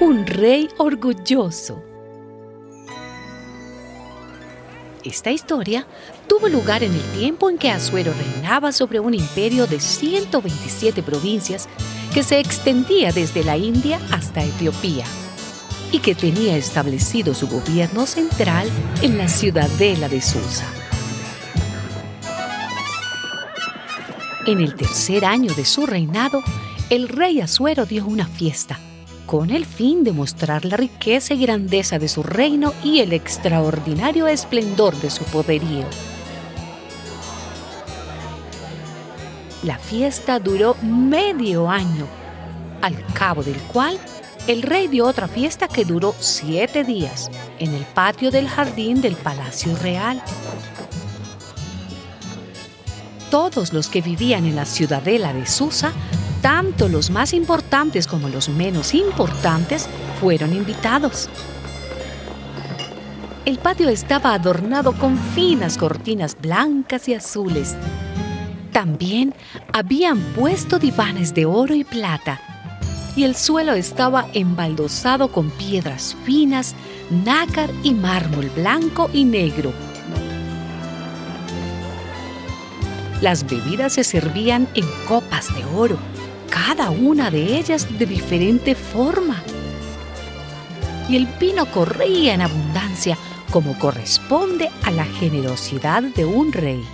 un rey orgulloso. Esta historia tuvo lugar en el tiempo en que Azuero reinaba sobre un imperio de 127 provincias que se extendía desde la India hasta Etiopía y que tenía establecido su gobierno central en la ciudadela de Susa. En el tercer año de su reinado, el rey Asuero dio una fiesta, con el fin de mostrar la riqueza y grandeza de su reino y el extraordinario esplendor de su poderío. La fiesta duró medio año, al cabo del cual el rey dio otra fiesta que duró siete días en el patio del jardín del Palacio Real. Todos los que vivían en la ciudadela de Susa, tanto los más importantes como los menos importantes, fueron invitados. El patio estaba adornado con finas cortinas blancas y azules. También habían puesto divanes de oro y plata y el suelo estaba embaldosado con piedras finas, nácar y mármol blanco y negro. Las bebidas se servían en copas de oro, cada una de ellas de diferente forma. Y el vino corría en abundancia, como corresponde a la generosidad de un rey.